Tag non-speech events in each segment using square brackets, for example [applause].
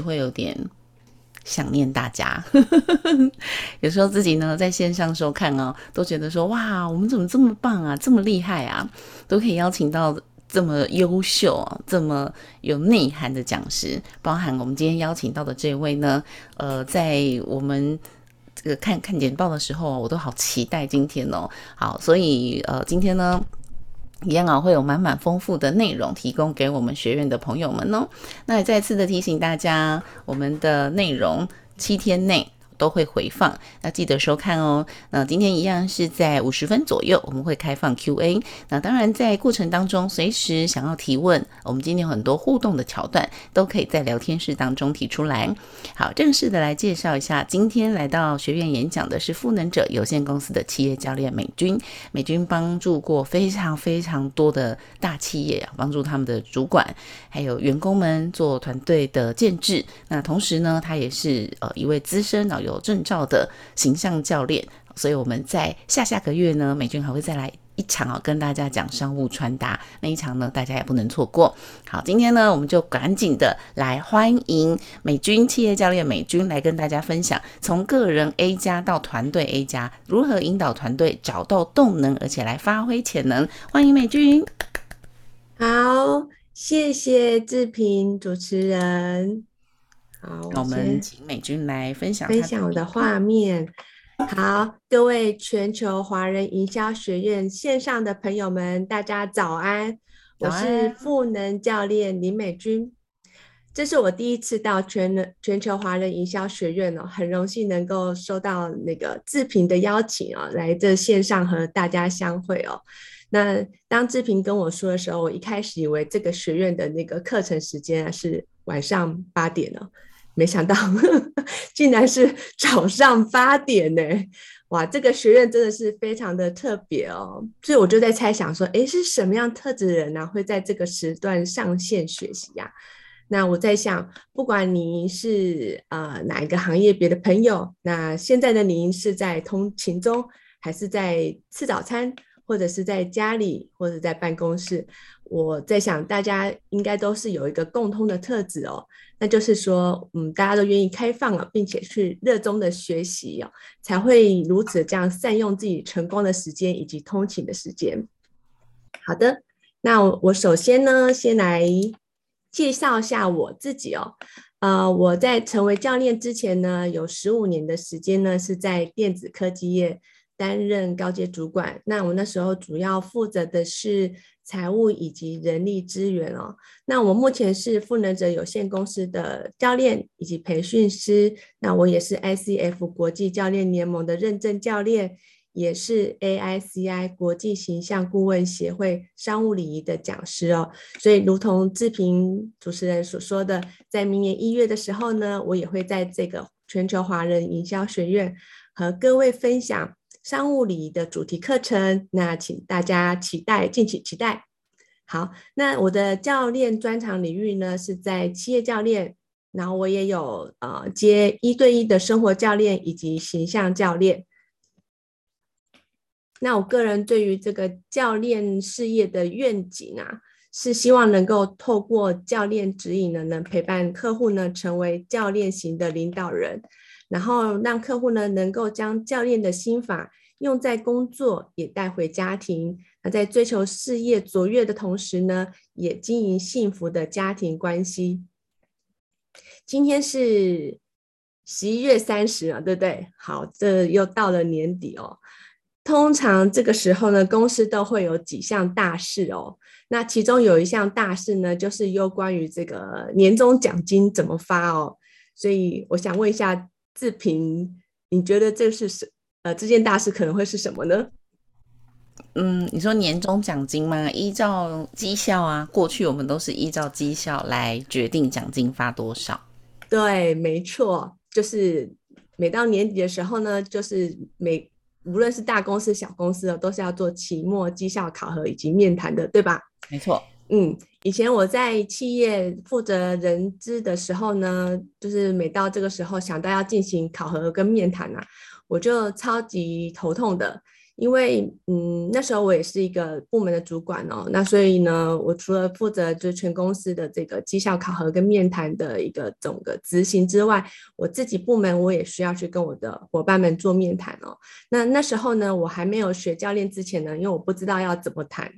会有点想念大家。[laughs] 有时候自己呢在线上收看哦，都觉得说哇，我们怎么这么棒啊，这么厉害啊，都可以邀请到这么优秀、这么有内涵的讲师，包含我们今天邀请到的这位呢，呃，在我们。这个看看简报的时候，我都好期待今天哦。好，所以呃，今天呢，一样啊，会有满满丰富的内容提供给我们学院的朋友们哦。那也再次的提醒大家，我们的内容七天内。都会回放，要记得收看哦。那今天一样是在五十分左右，我们会开放 Q&A。那当然，在过程当中，随时想要提问，我们今天有很多互动的桥段，都可以在聊天室当中提出来。好，正式的来介绍一下，今天来到学院演讲的是赋能者有限公司的企业教练美军。美军帮助过非常非常多的大企业啊，帮助他们的主管还有员工们做团队的建制。那同时呢，他也是呃一位资深啊。有证照的形象教练，所以我们在下下个月呢，美军还会再来一场哦，跟大家讲商务穿搭那一场呢，大家也不能错过。好，今天呢，我们就赶紧的来欢迎美军企业教练美军来跟大家分享，从个人 A 加到团队 A 加，如何引导团队找到动能，而且来发挥潜能。欢迎美军。好，谢谢志平主持人。好，我们请美君来分享分享我的画面。好，各位全球华人营销学院线上的朋友们，大家早安！早安。我是赋能教练林美君，这是我第一次到全全球华人营销学院哦，很荣幸能够收到那个志平的邀请哦，来这线上和大家相会哦。那当志平跟我说的时候，我一开始以为这个学院的那个课程时间是晚上八点哦。没想到呵呵 [laughs] 竟然是早上八点呢！哇，这个学院真的是非常的特别哦。所以我就在猜想说，诶，是什么样特质的人呢，会在这个时段上线学习呀？那我在想，不管您是呃哪一个行业别的朋友，那现在的您是在通勤中，还是在吃早餐，或者是在家里，或者在办公室？我在想，大家应该都是有一个共通的特质哦，那就是说，嗯，大家都愿意开放了，并且去热衷的学习哦，才会如此这样善用自己成功的时间以及通勤的时间。好的，那我首先呢，先来介绍一下我自己哦，呃，我在成为教练之前呢，有十五年的时间呢，是在电子科技业担任高阶主管。那我那时候主要负责的是。财务以及人力资源哦，那我目前是赋能者有限公司的教练以及培训师，那我也是 ICF 国际教练联盟的认证教练，也是 AICI 国际形象顾问协会商务礼仪的讲师哦。所以，如同志平主持人所说的，在明年一月的时候呢，我也会在这个全球华人营销学院和各位分享。商务礼仪的主题课程，那请大家期待，敬请期待。好，那我的教练专长领域呢，是在企业教练，然后我也有呃接一对一的生活教练以及形象教练。那我个人对于这个教练事业的愿景啊，是希望能够透过教练指引呢，能陪伴客户呢，成为教练型的领导人。然后让客户呢，能够将教练的心法用在工作，也带回家庭。那在追求事业卓越的同时呢，也经营幸福的家庭关系。今天是十一月三十啊，对不对？好，这又到了年底哦。通常这个时候呢，公司都会有几项大事哦。那其中有一项大事呢，就是有关于这个年终奖金怎么发哦。所以我想问一下。志平，你觉得这是什呃这件大事可能会是什么呢？嗯，你说年终奖金吗？依照绩效啊，过去我们都是依照绩效来决定奖金发多少。对，没错，就是每到年底的时候呢，就是每无论是大公司小公司的，都是要做期末绩效考核以及面谈的，对吧？没错。嗯，以前我在企业负责人资的时候呢，就是每到这个时候想到要进行考核跟面谈啊，我就超级头痛的，因为嗯，那时候我也是一个部门的主管哦，那所以呢，我除了负责就全公司的这个绩效考核跟面谈的一个整个执行之外，我自己部门我也需要去跟我的伙伴们做面谈哦。那那时候呢，我还没有学教练之前呢，因为我不知道要怎么谈，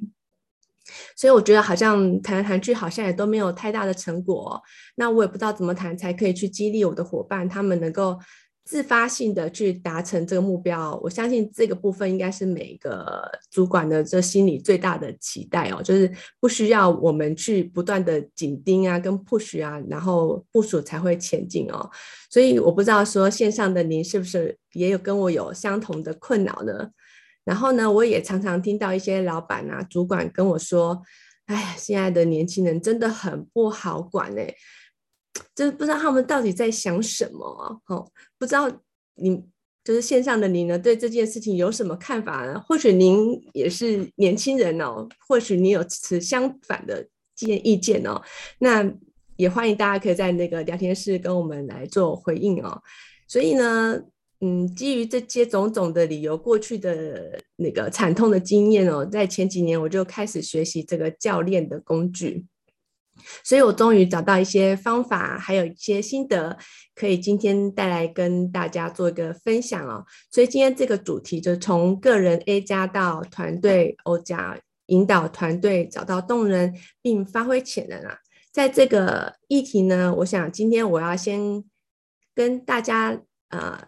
所以我觉得好像谈来谈去好像也都没有太大的成果哦。那我也不知道怎么谈才可以去激励我的伙伴，他们能够。自发性的去达成这个目标，我相信这个部分应该是每一个主管的这心里最大的期待哦，就是不需要我们去不断的紧盯啊，跟 push 啊，然后部署才会前进哦。所以我不知道说线上的您是不是也有跟我有相同的困扰呢？然后呢，我也常常听到一些老板啊、主管跟我说：“哎，现在的年轻人真的很不好管哎。”就是不知道他们到底在想什么？哦，不知道你就是线上的你呢，对这件事情有什么看法呢？或许您也是年轻人哦，或许你有持相反的建意见哦，那也欢迎大家可以在那个聊天室跟我们来做回应哦。所以呢，嗯，基于这些种种的理由，过去的那个惨痛的经验哦，在前几年我就开始学习这个教练的工具。所以我终于找到一些方法，还有一些心得，可以今天带来跟大家做一个分享哦。所以今天这个主题就从个人 A 加到团队 O 加，引导团队找到动人并发挥潜能啊。在这个议题呢，我想今天我要先跟大家呃，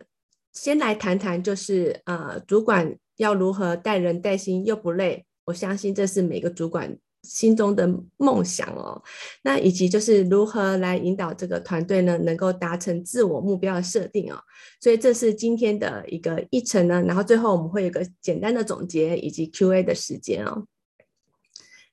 先来谈谈，就是呃，主管要如何带人带心又不累。我相信这是每个主管。心中的梦想哦，那以及就是如何来引导这个团队呢，能够达成自我目标的设定哦。所以这是今天的一个议程呢，然后最后我们会有个简单的总结以及 Q&A 的时间哦。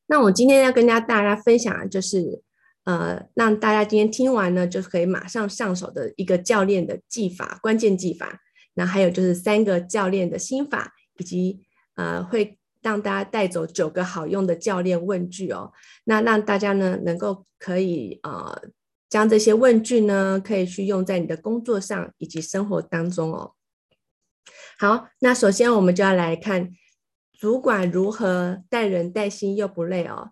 那我今天要跟大家分享的就是，呃，让大家今天听完呢，就可以马上上手的一个教练的技法，关键技法。那还有就是三个教练的心法，以及呃会。让大家带走九个好用的教练问句哦，那让大家呢能够可以呃将这些问句呢可以去用在你的工作上以及生活当中哦。好，那首先我们就要来看主管如何带人带心又不累哦。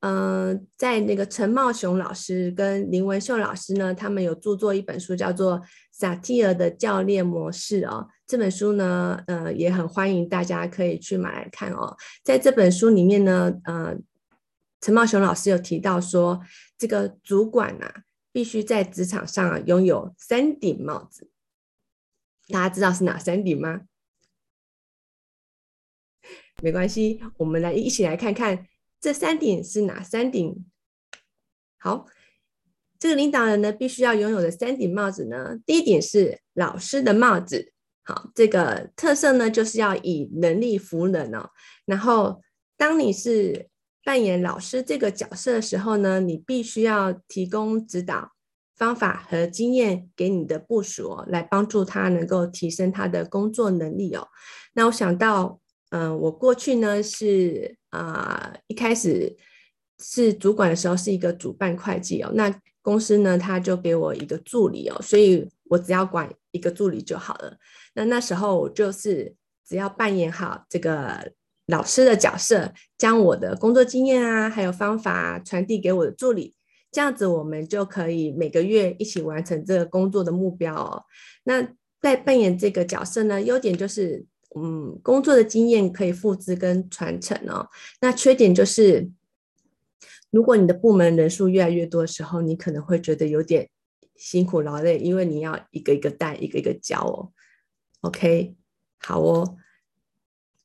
嗯、在那个陈茂雄老师跟林文秀老师呢，他们有著作一本书叫做萨提尔的教练模式哦。这本书呢，呃，也很欢迎大家可以去买来看哦。在这本书里面呢，呃，陈茂雄老师有提到说，这个主管啊，必须在职场上啊拥有三顶帽子。大家知道是哪三顶吗？[laughs] 没关系，我们来一起来看看这三顶是哪三顶。好，这个领导人呢，必须要拥有的三顶帽子呢，第一顶是老师的帽子。好，这个特色呢，就是要以能力服人哦。然后，当你是扮演老师这个角色的时候呢，你必须要提供指导方法和经验给你的部署哦，来帮助他能够提升他的工作能力哦。那我想到，嗯、我过去呢是啊、一开始是主管的时候是一个主办会计哦，那公司呢他就给我一个助理哦，所以我只要管一个助理就好了。那那时候我就是只要扮演好这个老师的角色，将我的工作经验啊，还有方法传递给我的助理，这样子我们就可以每个月一起完成这个工作的目标哦。那在扮演这个角色呢，优点就是，嗯，工作的经验可以复制跟传承哦。那缺点就是，如果你的部门人数越来越多的时候，你可能会觉得有点辛苦劳累，因为你要一个一个带，一个一个教哦。OK，好哦。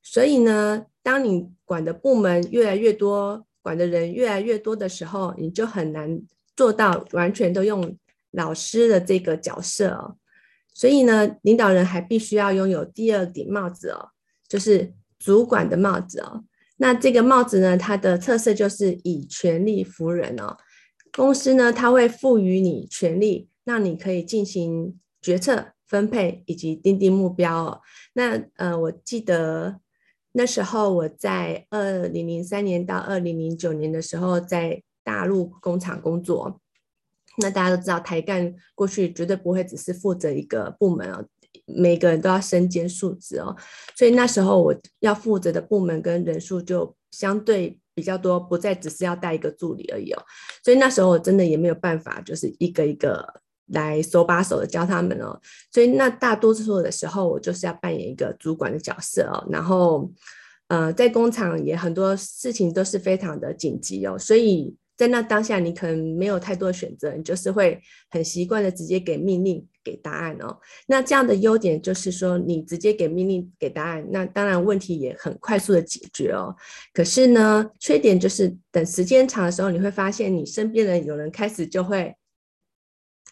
所以呢，当你管的部门越来越多，管的人越来越多的时候，你就很难做到完全都用老师的这个角色哦。所以呢，领导人还必须要拥有第二顶帽子哦，就是主管的帽子哦。那这个帽子呢，它的特色就是以权力服人哦。公司呢，它会赋予你权力，让你可以进行决策。分配以及订定目标哦。那呃，我记得那时候我在二零零三年到二零零九年的时候，在大陆工厂工作。那大家都知道，台干过去绝对不会只是负责一个部门哦，每个人都要身兼数职哦，所以那时候我要负责的部门跟人数就相对比较多，不再只是要带一个助理而已哦。所以那时候我真的也没有办法，就是一个一个来手把手的教他们哦。所以那大多数的时候，我就是要扮演一个主管的角色哦。然后，呃，在工厂也很多事情都是非常的紧急哦，所以。在那当下，你可能没有太多的选择，你就是会很习惯的直接给命令、给答案哦。那这样的优点就是说，你直接给命令、给答案，那当然问题也很快速的解决哦。可是呢，缺点就是等时间长的时候，你会发现你身边的有人开始就会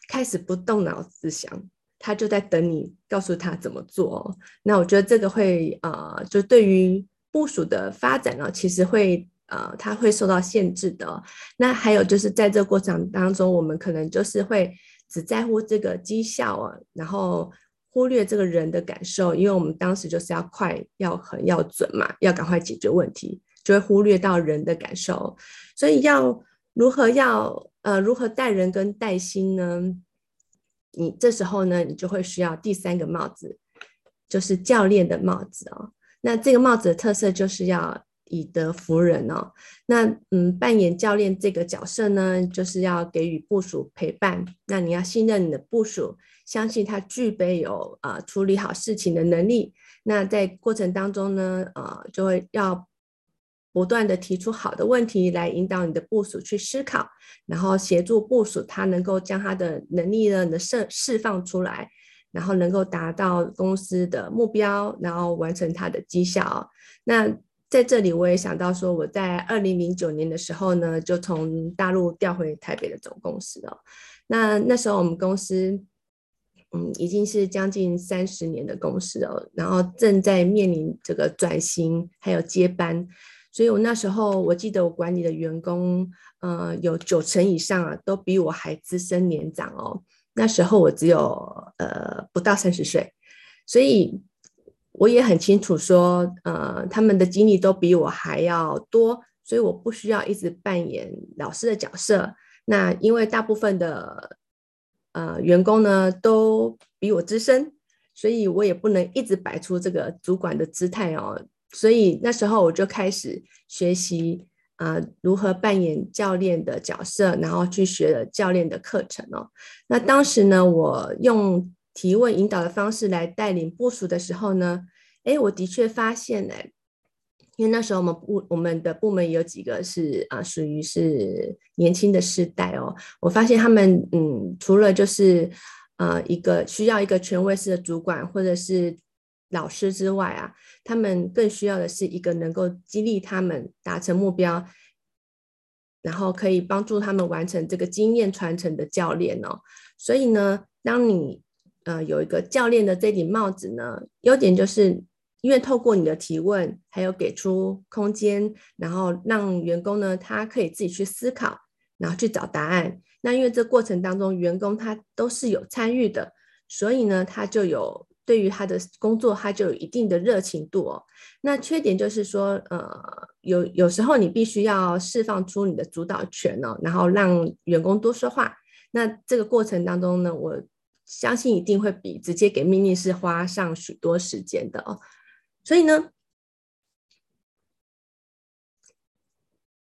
开始不动脑子想，他就在等你告诉他怎么做哦。那我觉得这个会呃，就对于部署的发展呢，其实会。呃，它会受到限制的。那还有就是在这过程当中，我们可能就是会只在乎这个绩效啊，然后忽略这个人的感受，因为我们当时就是要快、要狠、要准嘛，要赶快解决问题，就会忽略到人的感受。所以要如何要呃如何带人跟带心呢？你这时候呢，你就会需要第三个帽子，就是教练的帽子哦。那这个帽子的特色就是要。以德服人哦，那嗯，扮演教练这个角色呢，就是要给予部署陪伴。那你要信任你的部属，相信他具备有呃处理好事情的能力。那在过程当中呢，呃，就会要不断的提出好的问题来引导你的部属去思考，然后协助部属他能够将他的能力呢的释释放出来，然后能够达到公司的目标，然后完成他的绩效。那在这里，我也想到说，我在二零零九年的时候呢，就从大陆调回台北的总公司哦。那那时候我们公司，嗯，已经是将近三十年的公司哦，然后正在面临这个转型还有接班，所以我那时候我记得我管理的员工，呃，有九成以上啊，都比我还资深年长哦。那时候我只有呃不到三十岁，所以。我也很清楚说，呃，他们的经历都比我还要多，所以我不需要一直扮演老师的角色。那因为大部分的呃员工呢都比我资深，所以我也不能一直摆出这个主管的姿态哦。所以那时候我就开始学习啊，如何扮演教练的角色，然后去学了教练的课程哦。那当时呢，我用。提问引导的方式来带领部署的时候呢，诶，我的确发现呢，因为那时候我们部我们的部门有几个是啊，属于是年轻的世代哦，我发现他们嗯，除了就是呃一个需要一个权威式的主管或者是老师之外啊，他们更需要的是一个能够激励他们达成目标，然后可以帮助他们完成这个经验传承的教练哦。所以呢，当你呃，有一个教练的这顶帽子呢，优点就是因为透过你的提问，还有给出空间，然后让员工呢，他可以自己去思考，然后去找答案。那因为这过程当中，员工他都是有参与的，所以呢，他就有对于他的工作，他就有一定的热情度哦。那缺点就是说，呃，有有时候你必须要释放出你的主导权哦，然后让员工多说话。那这个过程当中呢，我。相信一定会比直接给命令是花上许多时间的哦，所以呢，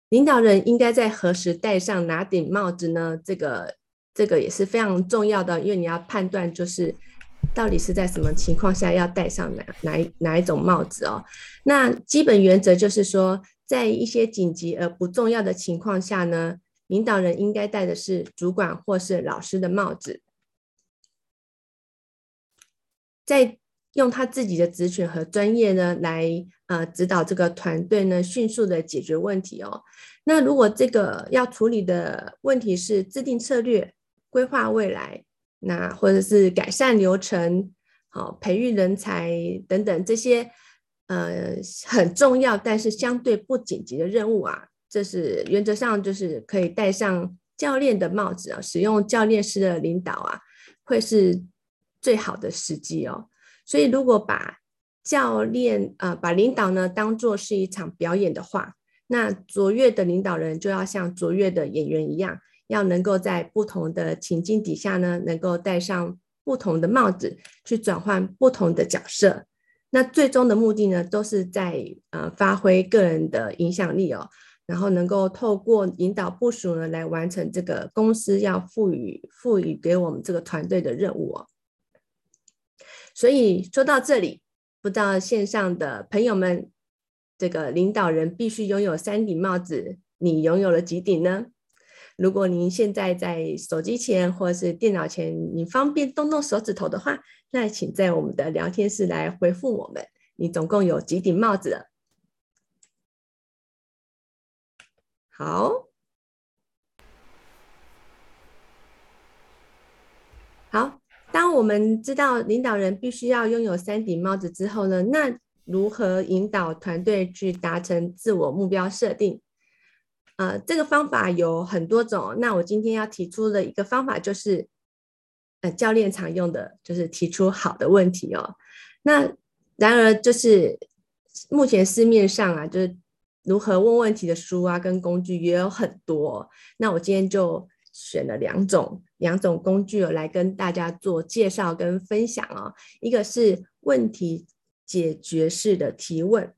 领导人应该在何时戴上哪顶帽子呢？这个这个也是非常重要的，因为你要判断就是到底是在什么情况下要戴上哪哪哪一种帽子哦。那基本原则就是说，在一些紧急而不重要的情况下呢，领导人应该戴的是主管或是老师的帽子。在用他自己的职权和专业呢，来呃指导这个团队呢，迅速的解决问题哦。那如果这个要处理的问题是制定策略、规划未来，那或者是改善流程、好培育人才等等这些呃很重要但是相对不紧急的任务啊，这是原则上就是可以戴上教练的帽子啊，使用教练式的领导啊，会是。最好的时机哦，所以如果把教练呃把领导呢当做是一场表演的话，那卓越的领导人就要像卓越的演员一样，要能够在不同的情境底下呢，能够戴上不同的帽子，去转换不同的角色。那最终的目的呢，都是在呃发挥个人的影响力哦，然后能够透过引导部署呢，来完成这个公司要赋予赋予给我们这个团队的任务哦。所以说到这里，不知道线上的朋友们，这个领导人必须拥有三顶帽子，你拥有了几顶呢？如果您现在在手机前或者是电脑前，你方便动动手指头的话，那请在我们的聊天室来回复我们，你总共有几顶帽子？好，好。当我们知道领导人必须要拥有三顶帽子之后呢，那如何引导团队去达成自我目标设定？呃，这个方法有很多种。那我今天要提出的一个方法就是，呃，教练常用的就是提出好的问题哦。那然而就是目前市面上啊，就是如何问问题的书啊跟工具也有很多。那我今天就选了两种两种工具来跟大家做介绍跟分享哦。一个是问题解决式的提问，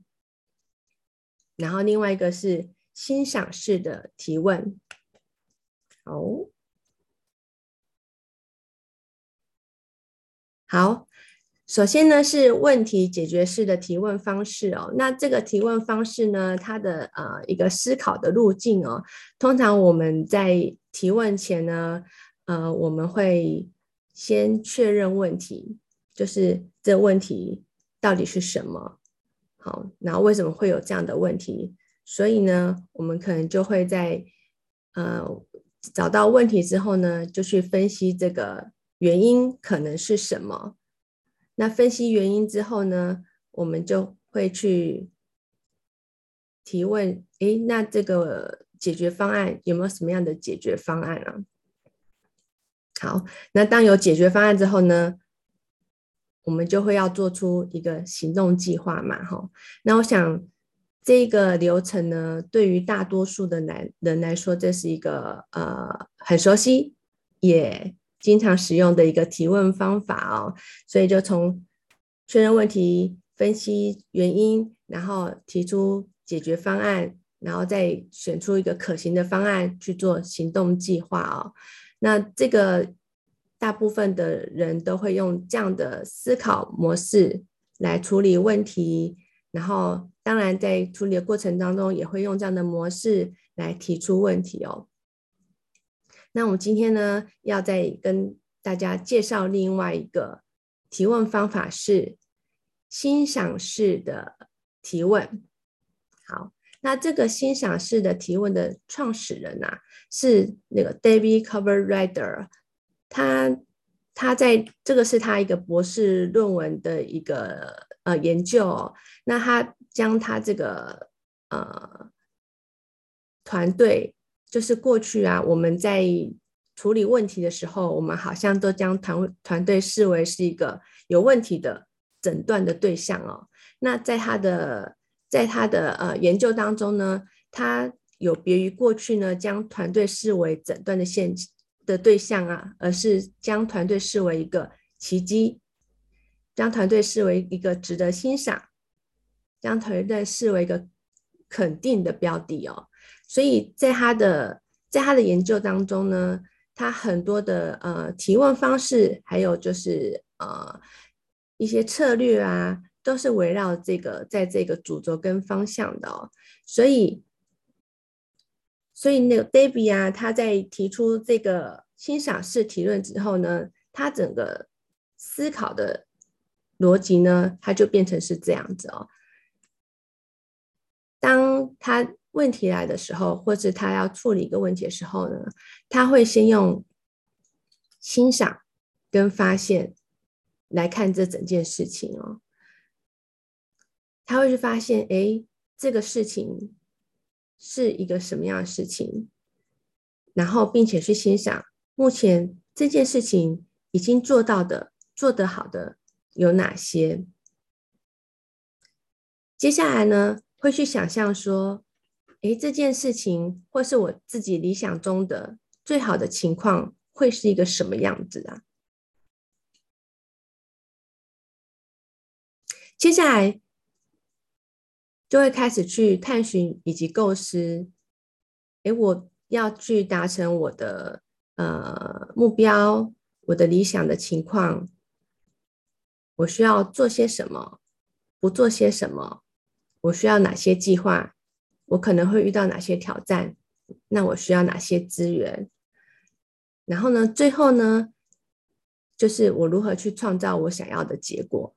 然后另外一个是欣赏式的提问。好，好，首先呢是问题解决式的提问方式哦。那这个提问方式呢，它的呃一个思考的路径哦，通常我们在提问前呢，呃，我们会先确认问题，就是这问题到底是什么？好，然后为什么会有这样的问题？所以呢，我们可能就会在呃找到问题之后呢，就去分析这个原因可能是什么。那分析原因之后呢，我们就会去提问：诶，那这个。解决方案有没有什么样的解决方案啊？好，那当有解决方案之后呢，我们就会要做出一个行动计划嘛，哈。那我想这个流程呢，对于大多数的男人来说，这是一个呃很熟悉也经常使用的一个提问方法哦。所以就从确认问题、分析原因，然后提出解决方案。然后再选出一个可行的方案去做行动计划哦。那这个大部分的人都会用这样的思考模式来处理问题，然后当然在处理的过程当中也会用这样的模式来提出问题哦。那我们今天呢，要再跟大家介绍另外一个提问方法，是欣赏式的提问。好。那这个欣赏式的提问的创始人啊，是那个 David coverdrider 他他在这个是他一个博士论文的一个呃研究哦。那他将他这个呃团队，就是过去啊我们在处理问题的时候，我们好像都将团团队视为是一个有问题的诊断的对象哦。那在他的在他的呃研究当中呢，他有别于过去呢，将团队视为诊断的线的对象啊，而是将团队视为一个奇迹，将团队视为一个值得欣赏，将团队视为一个肯定的标的哦。所以在他的在他的研究当中呢，他很多的呃提问方式，还有就是呃一些策略啊。都是围绕这个，在这个主轴跟方向的哦，所以，所以那个 David 啊，他在提出这个欣赏式提问之后呢，他整个思考的逻辑呢，他就变成是这样子哦。当他问题来的时候，或是他要处理一个问题的时候呢，他会先用欣赏跟发现来看这整件事情哦。他会去发现，哎，这个事情是一个什么样的事情，然后并且去欣赏目前这件事情已经做到的、做得好的有哪些。接下来呢，会去想象说，诶这件事情或是我自己理想中的最好的情况会是一个什么样子啊？接下来就会开始去探寻以及构思诶我要去达成我的呃目标我的理想的情况我需要做些什么不做些什么我需要哪些计划我可能会遇到哪些挑战，那我需要哪些资源，然后呢，最后呢，就是我如何去创造我想要的结果。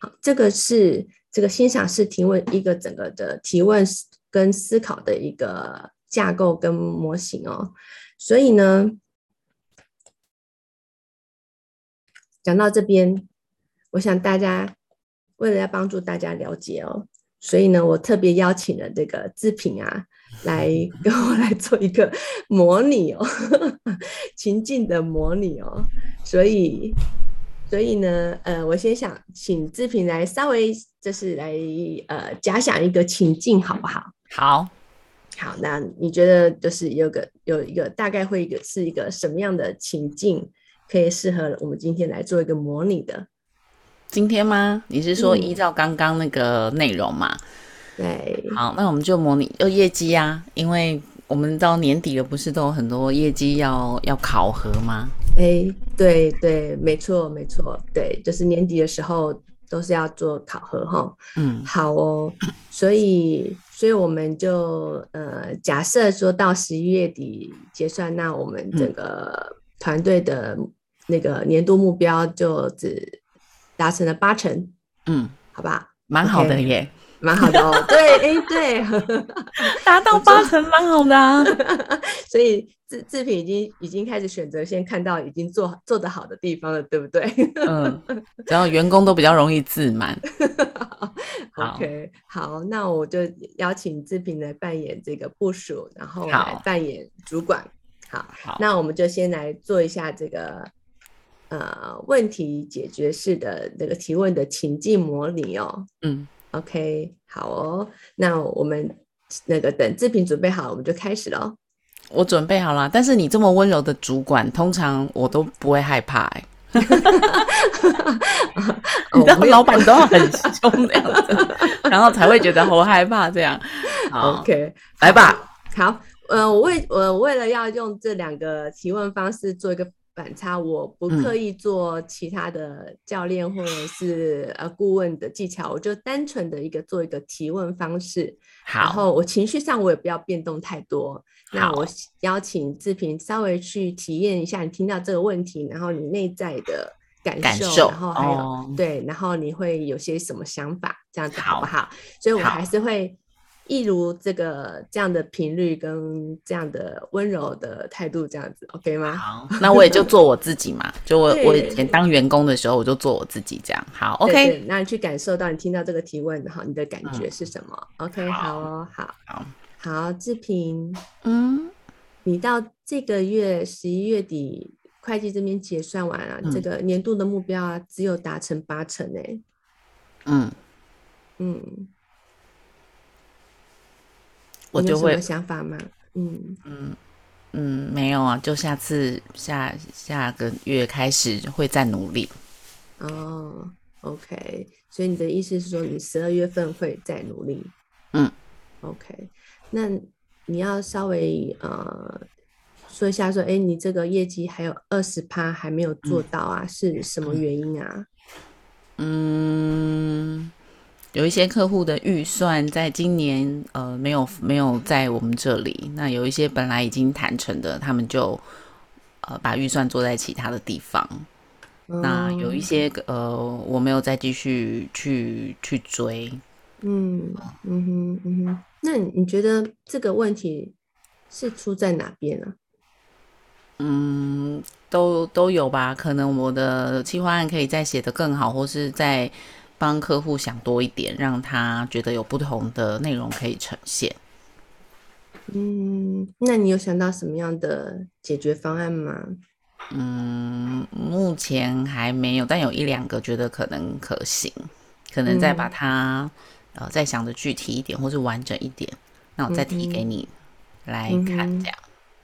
好，这个是这个欣赏式提问一个整个的提问跟思考的一个架构跟模型哦。所以呢，讲到这边，我想大家为了要帮助大家了解哦，所以呢，我特别邀请了这个志平啊，[laughs] 来跟我来做一个模拟哦，情境的模拟哦，所以。所以呢，呃，我先想请志平来稍微就是来呃假想一个情境，好不好？好，好，那你觉得就是有个有一个大概会一个是一个什么样的情境，可以适合我们今天来做一个模拟的？今天吗？你是说依照刚刚那个内容吗？嗯，对。好，那我们就模拟有业绩啊，因为我们到年底了，不是都有很多业绩要要考核吗？哎，对对，没错没错，对，就是年底的时候都是要做考核哈。嗯，好哦，所以所以我们就呃假设说到十一月底结算，那我们整个团队的那个年度目标就只达成了八成。嗯，好吧，蛮好的耶。Okay. 蛮好的哦，[laughs] 对，哎，对，[laughs] 达到八成，蛮好的啊。[laughs] 所以志志平已经已经开始选择先看到已经做做得好的地方了，对不对？嗯，然后员工都比较容易自满。OK，好，那我就邀请志平来扮演这个部署，然后来扮演主管。好，好，那我们就先来做一下这个呃问题解决式的那个提问的情境模拟哦。嗯。OK，好哦，那我们那个等志平准备好，我们就开始喽。我准备好了，但是你这么温柔的主管，通常我都不会害怕哎。[laughs] [laughs] 你知道老板都要很凶的样子，然后才会觉得好害怕这样。OK，来吧。好，呃，我为我为了要用这两个提问方式做一个。反差，我不刻意做其他的教练或者是呃顾问的技巧，我就单纯的一个做一个提问方式。好，然后我情绪上我也不要变动太多。那我邀请志平稍微去体验一下，你听到这个问题，然后你内在的感受，感受然后还有、哦、对，然后你会有些什么想法，这样子好不好？好，所以我还是会。一如这个这样的频率跟这样的温柔的态度，这样子，OK 吗？好，那我也就做我自己嘛。就我我以前当员工的时候，我就做我自己这样。好，OK。那你去感受到你听到这个提问，哈，你的感觉是什么、嗯、？OK，好哦，好，好，好，志平，嗯，你到这个月十一月底，会计这边结算完了、啊嗯，这个年度的目标啊，只有达成八成诶、欸。嗯嗯。我就会有想法吗？嗯嗯嗯，没有啊，就下次下下个月开始会再努力。哦，OK，所以你的意思是说，你十二月份会再努力？嗯，OK，那你要稍微呃说一下，说，哎，你这个业绩还有二十趴还没有做到啊，嗯，是什么原因啊？嗯。有一些客户的预算在今年呃没有没有在我们这里，那有一些本来已经谈成的，他们就呃把预算做在其他的地方。嗯、那有一些呃我没有再继续去去追。嗯嗯哼嗯哼，那你觉得这个问题是出在哪边呢、啊？嗯，都都有吧，可能我的企划案可以再写得更好，或是在。帮客户想多一点，让他觉得有不同的内容可以呈现。嗯，那你有想到什么样的解决方案吗？嗯，目前还没有，但有一两个觉得可能可行，可能再把它、嗯、呃再想的具体一点，或是完整一点，那我再提给你来看，这样。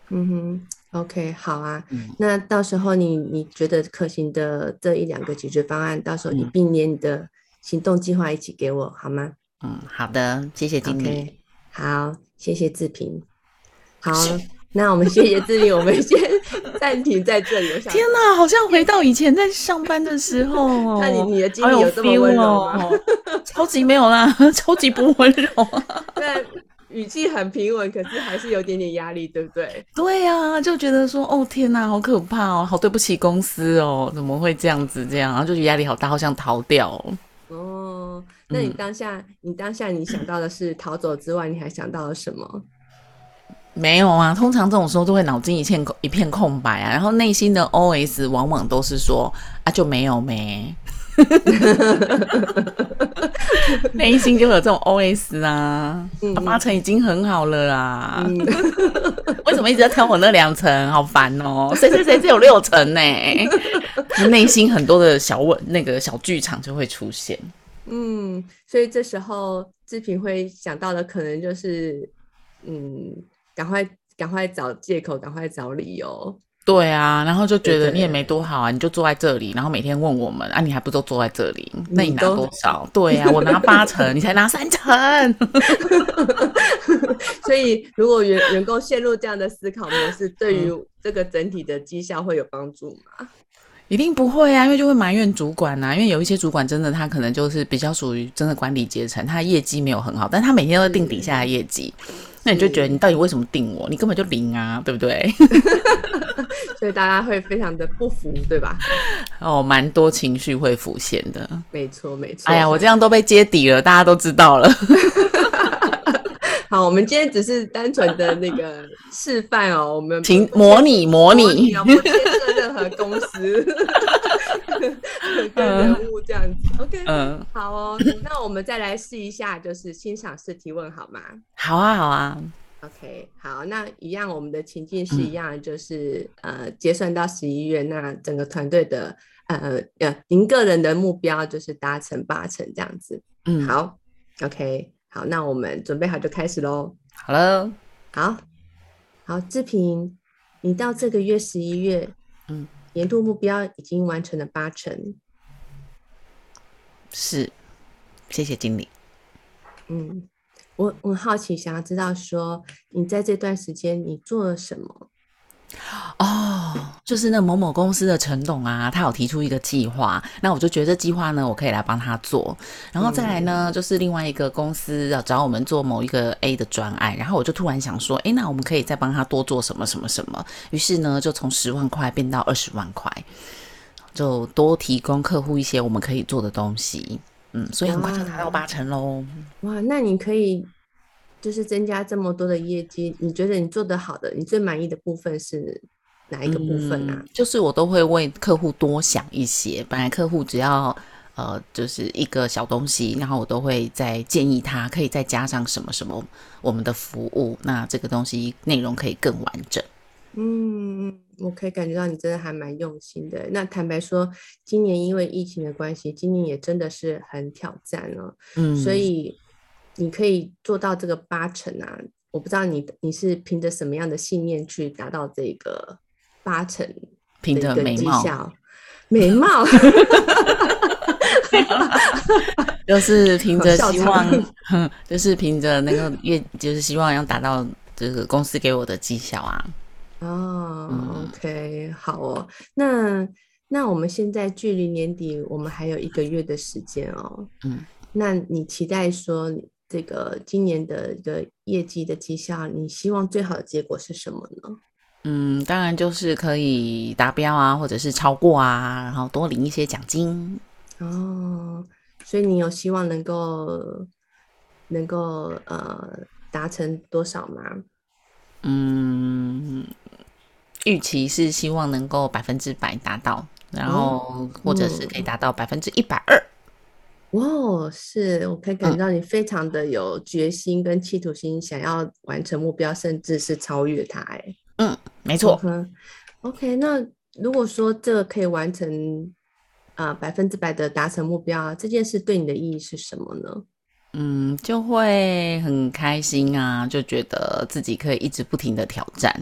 嗯哼，OK，好啊。嗯、那到时候你你觉得可行的这一两个解决方案，到时候你并列你的。行动计划一起给我好吗？嗯，好的，谢谢经理。Okay, 好，谢谢志平。好，那我们谢谢志平，我们先暂停在这里。[laughs] 天哪，好像回到以前在上班的时候哦。那你你的经理有这么温柔吗？哦、超级没有啦，[laughs] 超级不温柔。对，语气很平稳，可是还是有点点压力，对不对？对呀、啊，就觉得说，哦天哪，好可怕哦，好对不起公司哦，怎么会这样子这样？然后就觉得压力好大，好想逃掉哦。哦，那你当下，嗯、你当下你想到的是逃走之外，你还想到了什么？没有啊，通常这种时候都会脑筋一片一片空白啊，然后内心的 OS 往往都是说啊就没有没，[laughs] 内心就有这种 OS 啊，八成已经很好了啊，嗯、[laughs] 为什么一直在挑我那两层？好烦哦，谁谁谁只有六层呢？[laughs] 内心很多的小问那个小剧场就会出现，嗯，所以这时候志平会想到的可能就是嗯。赶快，赶快找借口，赶快找理由。对啊，然后就觉得你也没多好啊，你就坐在这里，然后每天问我们啊，你还不都坐在这里？那你拿多少？[laughs] 对啊，我拿八成，你才拿三成。[laughs] 所以，如果员员工陷入这样的思考模式，对于这个整体的绩效会有帮助吗？一定不会啊，因为就会埋怨主管啊，因为有一些主管真的他可能就是比较属于真的管理阶层，他的业绩没有很好，但他每天都定底下的业绩。那你就觉得你到底为什么定我？你根本就零啊，对不对？[laughs] 所以大家会非常的不服，对吧？哦，蛮多情绪会浮现的。没错，没错。哎呀，我这样都被揭底了，大家都知道了。[laughs] 好，我们今天只是单纯的那个示范哦，我们请模拟模拟，不牵涉任何公司。[laughs] 跟人物这样子、嗯、，OK，嗯，好哦，那我们再来试一下，就是欣赏式提问，好吗？好啊，好啊，OK，好，那一样，我们的情境是一样，就是、嗯、呃，结算到十一月，那整个团队的呃呃，您个人的目标就是达成八成这样子，嗯，好，OK，好，那我们准备好就开始喽。好了，好，好，志平，你到这个月十一月，嗯。年度目标已经完成了八成，是，谢谢经理。嗯，我我很好奇，想要知道说你在这段时间你做了什么？哦，就是那某某公司的陈董啊，他有提出一个计划，那我就觉得这计划呢，我可以来帮他做。然后再来呢，嗯、就是另外一个公司要找我们做某一个 A 的专案，然后我就突然想说，诶，那我们可以再帮他多做什么什么什么？于是呢，就从十万块变到二十万块，就多提供客户一些我们可以做的东西。嗯，所以很快就达到八成喽。哇，那你可以。就是增加这么多的业绩，你觉得你做得好的，你最满意的部分是哪一个部分呢？啊嗯？就是我都会为客户多想一些，本来客户只要呃就是一个小东西，然后我都会再建议他可以再加上什么什么我们的服务，那这个东西内容可以更完整。嗯，我可以感觉到你真的还蛮用心的。那坦白说，今年因为疫情的关系，今年也真的是很挑战哦。嗯，所以。你可以做到这个八成啊！我不知道你你是凭着什么样的信念去达到这个八成的一个绩效？美貌，[laughs] 就是凭着希望，[laughs] 就是凭着那个业，就是希望要达到这个公司给我的绩效啊。哦、oh，OK，好哦。那那我们现在距离年底，我们还有一个月的时间哦。嗯，那你期待说？这个今年的一个业绩的绩效，你希望最好的结果是什么呢？嗯，当然就是可以达标啊，或者是超过啊，然后多领一些奖金。哦，所以你有希望能够能够呃达成多少吗？嗯，预期是希望能够百分之百达到，然后或者是可以达到百分之一百二。哇，wow, 是我可以感觉到你非常的有决心跟企图心，想要完成目标，甚至是超越它。哎，嗯，没错。Okay, OK，那如果说这个可以完成啊百分之百的达成目标，这件事对你的意义是什么呢？嗯，就会很开心啊，就觉得自己可以一直不停的挑战。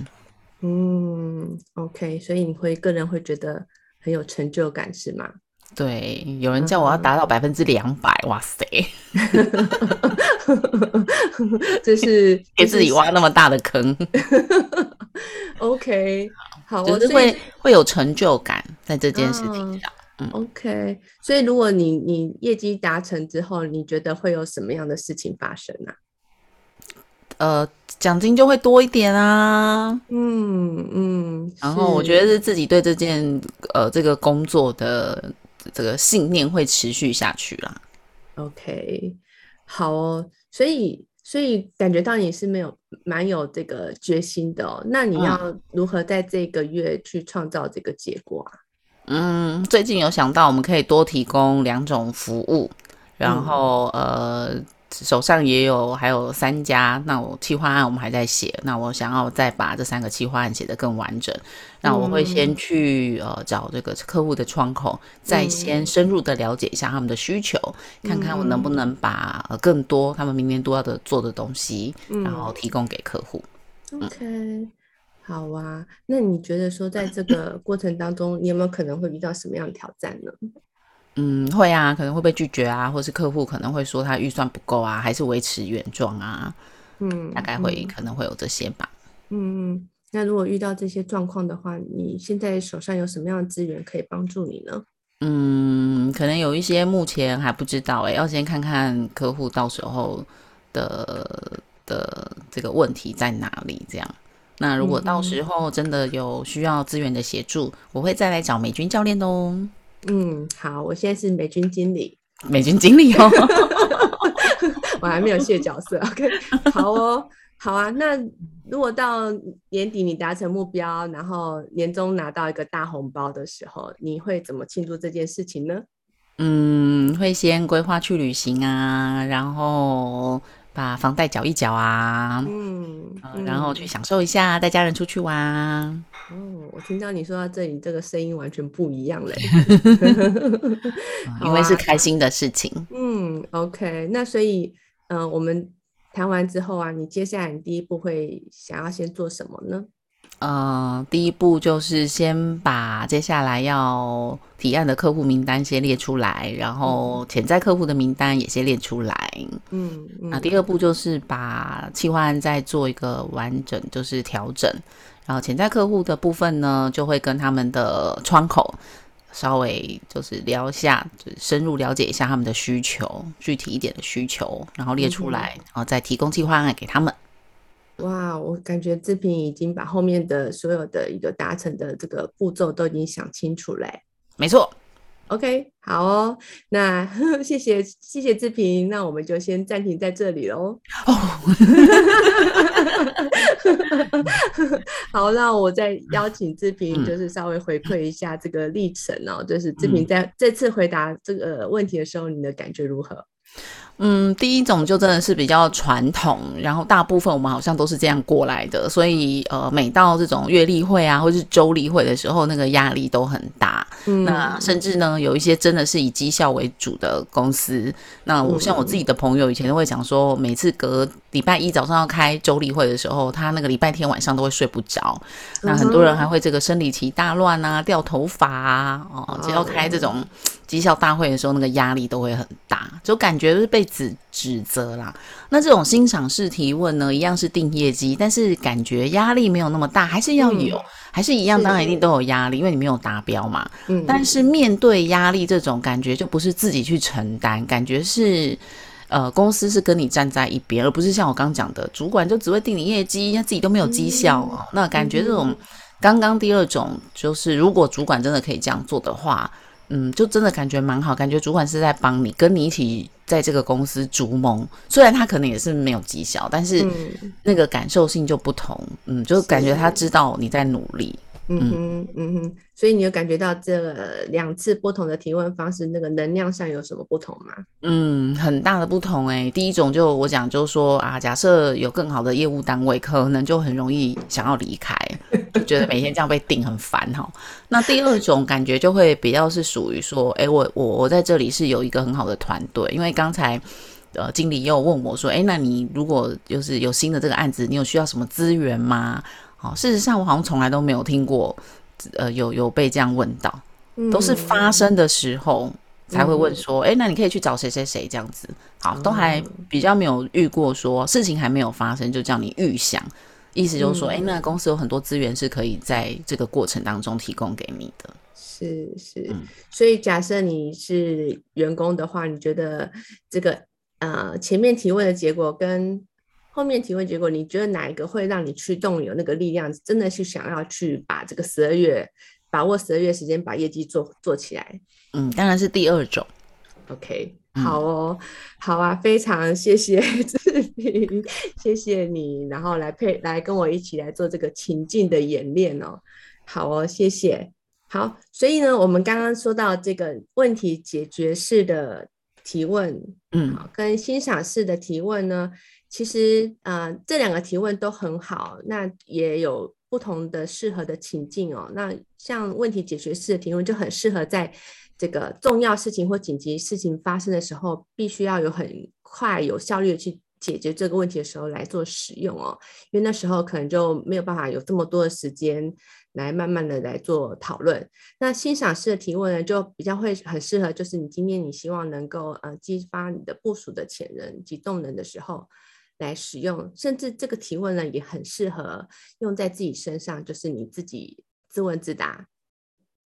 嗯，OK，所以你会个人会觉得很有成就感，是吗？对，有人叫我要达到百分之两百，哇塞！[laughs] 这是给自己挖那么大的坑。[laughs] OK，好，就是会会有成就感在这件事情上。嗯，OK，所以如果你你业绩达成之后，你觉得会有什么样的事情发生呢？呃，奖金就会多一点啊。嗯嗯，然后我觉得是自己对这件呃这个工作的这个信念会持续下去啦。OK，好哦，所以所以感觉到你是没有蛮有这个决心的哦。那你要如何在这个月去创造这个结果啊？嗯，最近有想到我们可以多提供两种服务，然后、嗯、呃。手上也有还有三家，那我企划案我们还在写，那我想要再把这三个企划案写得更完整，那我会先去呃找这个客户的窗口，再先深入的了解一下他们的需求，嗯、看看我能不能把呃更多他们明年都要的做的东西，嗯、然后提供给客户。OK，嗯，好啊，那你觉得说在这个过程当中，你有没有可能会遇到什么样的挑战呢？嗯，会啊，可能会被拒绝啊，或是客户可能会说他预算不够啊，还是维持原状啊，嗯，大概会、嗯、可能会有这些吧。嗯，那如果遇到这些状况的话，你现在手上有什么样的资源可以帮助你呢？嗯，可能有一些目前还不知道、欸，哎，要先看看客户到时候的的这个问题在哪里，这样。那如果到时候真的有需要资源的协助，嗯、我会再来找美军教练哦。嗯，好，我现在是美军经理，美军经理哦，[laughs] 我还没有卸角色，OK，好哦，好啊，那如果到年底你达成目标，然后年终拿到一个大红包的时候，你会怎么庆祝这件事情呢？嗯，会先规划去旅行啊，然后。把房贷缴一缴啊，嗯，嗯，然后去享受一下，带家人出去玩。哦，我听到你说到这里，这个声音完全不一样嘞，[laughs] 因为是开心的事情。啊、嗯，OK，那所以，嗯、呃，我们谈完之后啊，你接下来你第一步会想要先做什么呢？呃，第一步就是先把接下来要提案的客户名单先列出来，然后潜在客户的名单也先列出来。嗯，嗯，那第二步就是把企划案再做一个完整，就是调整。然后潜在客户的部分呢，就会跟他们的窗口稍微就是聊一下，就是深入了解一下他们的需求，具体一点的需求，然后列出来，嗯、然后再提供计划案给他们。哇，我感觉志平已经把后面的所有的一个达成的这个步骤都已经想清楚嘞。没错，OK，好哦，那 [laughs] 谢谢谢谢志平，那我们就先暂停在这里喽。哦，[laughs] 好，那我再邀请志平，就是稍微回馈一下这个历程哦，嗯、就是志平在这次回答这个问题的时候，你的感觉如何？嗯，第一种就真的是比较传统，然后大部分我们好像都是这样过来的，所以呃，每到这种月例会啊，或是周例会的时候，那个压力都很大。嗯，那甚至呢，有一些真的是以绩效为主的公司，那我像我自己的朋友以前都会讲说，每次隔礼拜一早上要开周例会的时候，他那个礼拜天晚上都会睡不着。那很多人还会这个生理期大乱啊，掉头发啊，哦，只要开这种绩效大会的时候，那个压力都会很大，就感觉是被指指责啦。那这种欣赏式提问呢，一样是定业绩，但是感觉压力没有那么大，还是要有，嗯、还是一样，当然一定都有压力，因为你没有达标嘛。嗯。但是面对压力这种感觉，就不是自己去承担，感觉是呃公司是跟你站在一边，而不是像我刚讲的，主管就只会定你业绩，他自己都没有绩效。嗯、那感觉这种刚刚第二种，就是如果主管真的可以这样做的话。嗯，就真的感觉蛮好，感觉主管是在帮你，跟你一起在这个公司逐梦。虽然他可能也是没有绩效，但是那个感受性就不同。嗯，就感觉他知道你在努力。嗯哼，嗯哼，所以你有感觉到这两次不同的提问方式，那个能量上有什么不同吗？嗯，很大的不同诶、欸。第一种就我讲，就是说啊，假设有更好的业务单位，可能就很容易想要离开，[laughs] 就觉得每天这样被定很烦哈。那第二种感觉就会比较是属于说，哎、欸，我我我在这里是有一个很好的团队，因为刚才呃经理又问我说，哎、欸，那你如果就是有新的这个案子，你有需要什么资源吗？哦，事实上我好像从来都没有听过，呃，有有被这样问到。嗯、都是发生的时候才会问说，哎、嗯，那你可以去找谁谁谁这样子。好，都还比较没有遇过说事情还没有发生就叫你预想，意思就是说，哎、嗯，那公司有很多资源是可以在这个过程当中提供给你的。是是，嗯、所以假设你是员工的话，你觉得这个呃前面提问的结果跟后面提问结果，你觉得哪一个会让你驱动有那个力量，真的是想要去把这个十二月把握十二月时间把业绩做做起来？嗯，当然是第二种。OK。好哦，好啊，非常谢谢 [laughs] 志平，谢谢你，然后来配来跟我一起来做这个情境的演练哦。好哦，谢谢。好，所以呢，我们刚刚说到这个问题解决式的提问，嗯，跟欣赏式的提问呢，其实呃这两个提问都很好，那也有不同的适合的情境哦。那像问题解决式的提问就很适合在。这个重要事情或紧急事情发生的时候，必须要有很快、有效率的去解决这个问题的时候来做使用哦，因为那时候可能就没有办法有这么多的时间来慢慢的来做讨论。那欣赏式的提问呢，就比较会很适合，就是你今天你希望能够呃激发你的部署的潜能及动能的时候来使用，甚至这个提问呢也很适合用在自己身上，就是你自己自问自答。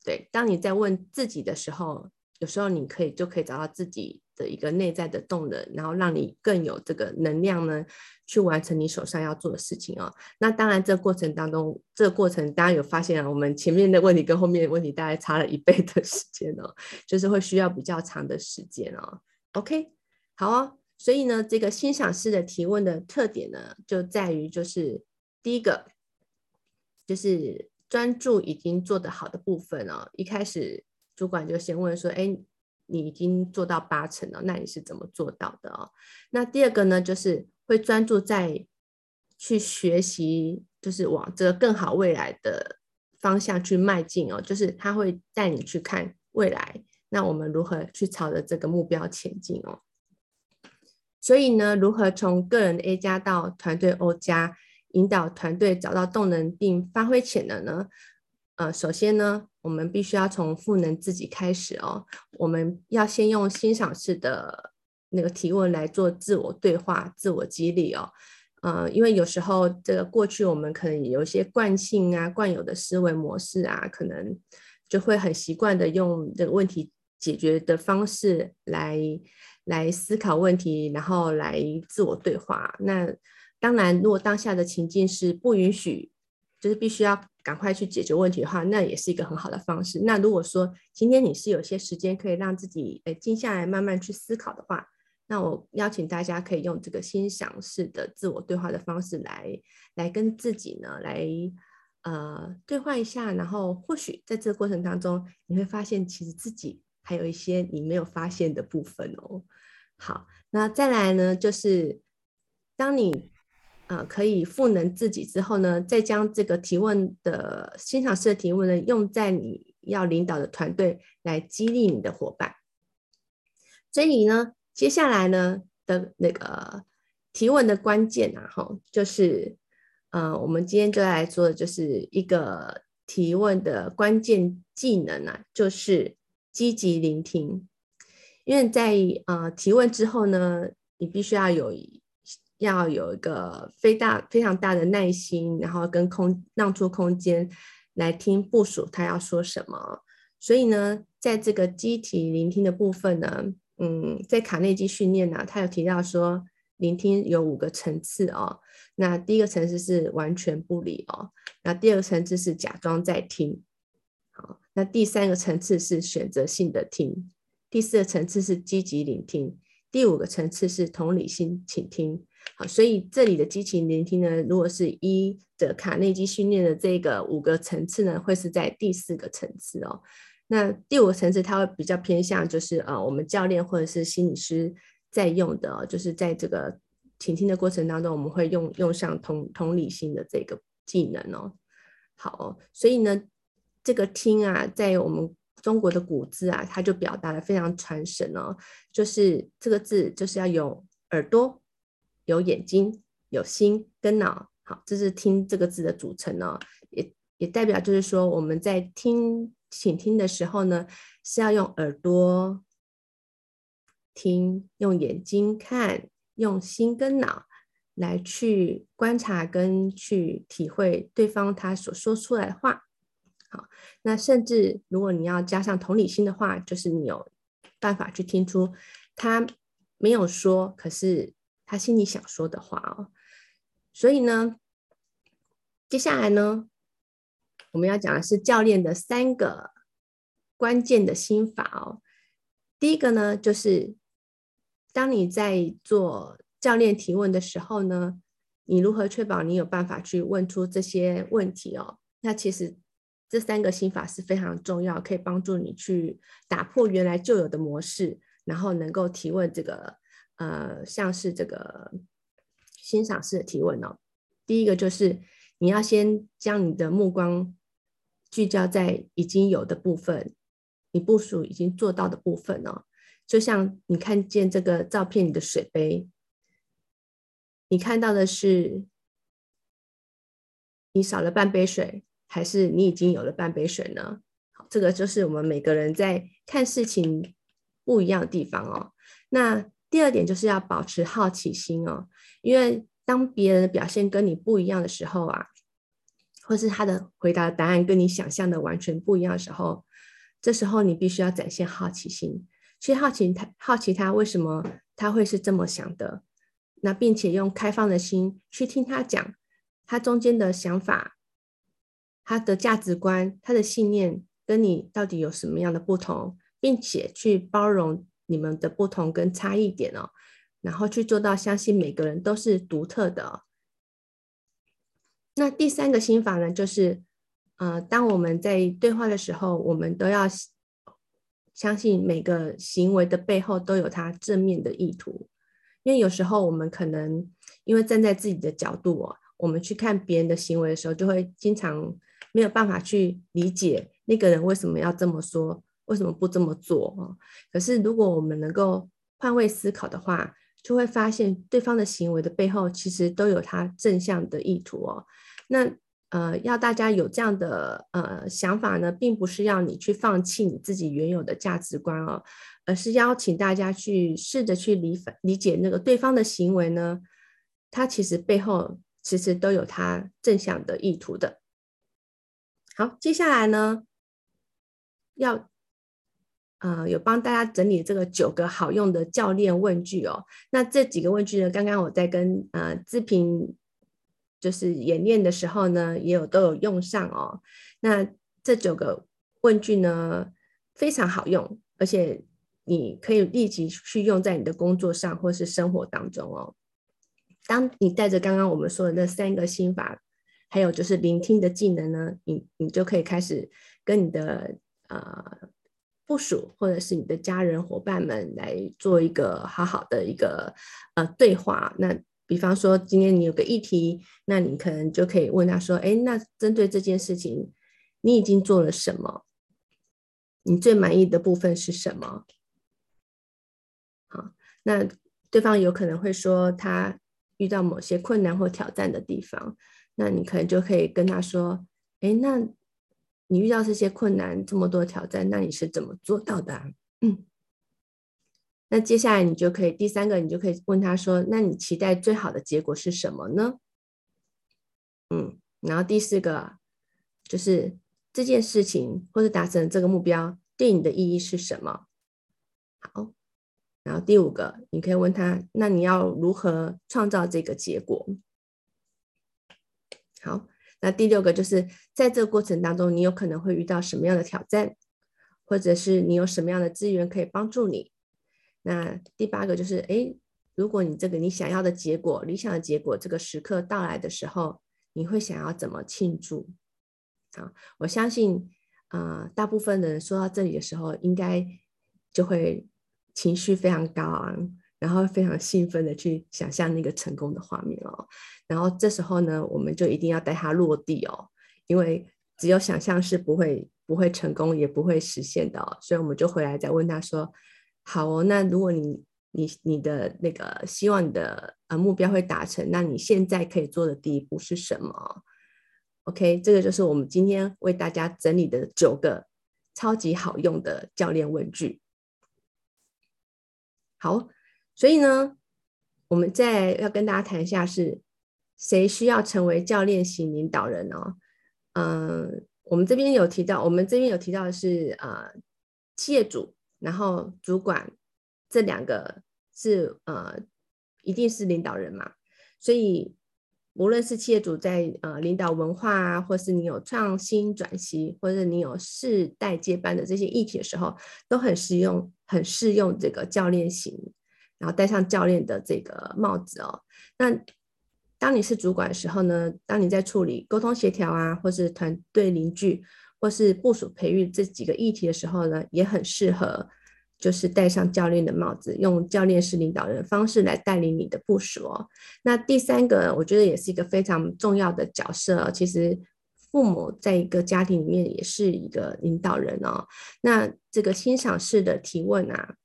对，当你在问自己的时候，有时候你可以就可以找到自己的一个内在的动能，然后让你更有这个能量呢，去完成你手上要做的事情哦。那当然，这过程当中，这个过程大家有发现啊，我们前面的问题跟后面的问题大概差了一倍的时间哦，就是会需要比较长的时间哦。OK，好哦。所以呢，这个欣赏式的提问的特点呢，就在于就是第一个就是。专注已经做得好的部分哦，一开始主管就先问说：“哎，你已经做到八成了，那你是怎么做到的哦？”那第二个呢，就是会专注在去学习，就是往这个更好未来的方向去迈进哦，就是他会带你去看未来，那我们如何去朝着这个目标前进哦？所以呢，如何从个人 A 加到团队 O 加？引导团队找到动能并发挥潜能呢？呃，首先呢，我们必须要从赋能自己开始哦。我们要先用欣赏式的那个提问来做自我对话、自我激励哦。呃，因为有时候这个过去我们可能有一些惯性啊、惯有的思维模式啊，可能就会很习惯的用这个问题解决的方式来来思考问题，然后来自我对话。那当然，如果当下的情境是不允许，就是必须要赶快去解决问题的话，那也是一个很好的方式。那如果说今天你是有些时间可以让自己诶静下来，慢慢去思考的话，那我邀请大家可以用这个欣赏式的自我对话的方式来来跟自己呢来呃对话一下，然后或许在这个过程当中，你会发现其实自己还有一些你没有发现的部分哦。好，那再来呢，就是当你。呃，可以赋能自己之后呢，再将这个提问的欣赏式的提问呢，用在你要领导的团队来激励你的伙伴。所以呢，接下来呢的那个提问的关键啊，哈，就是呃，我们今天就来说的就是一个提问的关键技能啊，就是积极聆听。因为在呃提问之后呢，你必须要有。要有一个非大非常大的耐心，然后跟空让出空间来听部属他要说什么。所以呢，在这个机体聆听的部分呢，嗯，在卡内基训练呢，他有提到说，聆听有五个层次哦。那第一个层次是完全不理哦，那第二个层次是假装在听，好，那第三个层次是选择性的听，第四个层次是积极聆听，第五个层次是同理心倾听。好，所以这里的激情聆听呢，如果是一的卡内基训练的这个五个层次呢，会是在第四个层次哦。那第五个层次，它会比较偏向就是呃，我们教练或者是心理师在用的，就是在这个倾听的过程当中，我们会用用上同同理心的这个技能哦。好哦，所以呢，这个听啊，在我们中国的古字啊，它就表达的非常传神哦，就是这个字就是要有耳朵。有眼睛、有心跟脑，好，这是听这个字的组成哦，也也代表就是说我们在听倾听的时候呢，是要用耳朵听，用眼睛看，用心跟脑来去观察跟去体会对方他所说出来的话。好，那甚至如果你要加上同理心的话，就是你有办法去听出他没有说，可是他心里想说的话哦。所以呢，接下来呢，我们要讲的是教练的三个关键的心法哦。第一个呢，就是当你在做教练提问的时候呢，你如何确保你有办法去问出这些问题哦？那其实。这三个心法是非常重要，可以帮助你去打破原来旧有的模式，然后能够提问这个呃，像是这个欣赏式的提问哦。第一个就是你要先将你的目光聚焦在已经有的部分，你部署已经做到的部分哦。就像你看见这个照片里的水杯，你看到的是你少了半杯水。还是你已经有了半杯水呢？好，这个就是我们每个人在看事情不一样的地方哦。那第二点就是要保持好奇心哦，因为当别人的表现跟你不一样的时候啊，或是他的回答的答案跟你想象的完全不一样的时候，这时候你必须要展现好奇心，去好奇他，好奇他为什么他会是这么想的，那并且用开放的心去听他讲他中间的想法。他的价值观、他的信念跟你到底有什么样的不同，并且去包容你们的不同跟差异点哦，然后去做到相信每个人都是独特的。那第三个心法呢，就是呃，当我们在对话的时候，我们都要相信每个行为的背后都有它正面的意图，因为有时候我们可能因为站在自己的角度哦，我们去看别人的行为的时候，就会经常。没有办法去理解那个人为什么要这么说，为什么不这么做哦？可是如果我们能够换位思考的话，就会发现对方的行为的背后其实都有他正向的意图哦。那呃，要大家有这样的呃想法呢，并不是要你去放弃你自己原有的价值观哦，而是邀请大家去试着去理理解那个对方的行为呢，他其实背后其实都有他正向的意图的。好，接下来呢，要呃有帮大家整理这个九个好用的教练问句哦。那这几个问句呢，刚刚我在跟呃志平就是演练的时候呢，也有都有用上哦。那这九个问句呢，非常好用，而且你可以立即去用在你的工作上或是生活当中哦。当你带着刚刚我们说的那三个心法。还有就是聆听的技能呢，你你就可以开始跟你的呃部署或者是你的家人伙伴们来做一个好好的一个呃对话。那比方说今天你有个议题，那你可能就可以问他说：“哎，那针对这件事情，你已经做了什么？你最满意的部分是什么？”好，那对方有可能会说他遇到某些困难或挑战的地方。那你可能就可以跟他说：“哎，那你遇到这些困难，这么多挑战，那你是怎么做到的？”嗯，那接下来你就可以第三个，你就可以问他说：“那你期待最好的结果是什么呢？”嗯，然后第四个就是这件事情或者达成这个目标对你的意义是什么？好，然后第五个，你可以问他：“那你要如何创造这个结果？”好，那第六个就是在这个过程当中，你有可能会遇到什么样的挑战，或者是你有什么样的资源可以帮助你。那第八个就是，诶，如果你这个你想要的结果、理想的结果这个时刻到来的时候，你会想要怎么庆祝？好，我相信，啊、大部分人说到这里的时候，应该就会情绪非常高昂。然后非常兴奋的去想象那个成功的画面哦，然后这时候呢，我们就一定要带他落地哦，因为只有想象是不会不会成功也不会实现的哦，所以我们就回来再问他说：好哦，那如果你你你的那个希望你的呃目标会达成，那你现在可以做的第一步是什么？OK，这个就是我们今天为大家整理的九个超级好用的教练问句。好，所以呢，我们再要跟大家谈一下，是谁需要成为教练型领导人呢？嗯，我们这边有提到，我们这边有提到的是呃，企业主，然后主管这两个是呃，一定是领导人嘛，所以。无论是企业主在呃领导文化啊，或是你有创新转型，或者你有世代接班的这些议题的时候，都很适用，很适用这个教练型，然后戴上教练的这个帽子哦。那当你是主管的时候呢，当你在处理沟通协调啊，或是团队凝聚，或是部署培育这几个议题的时候呢，也很适合。就是戴上教练的帽子，用教练式领导人方式来带领你的部署哦。那第三个，我觉得也是一个非常重要的角色。其实父母在一个家庭里面也是一个领导人哦。那这个欣赏式的提问啊，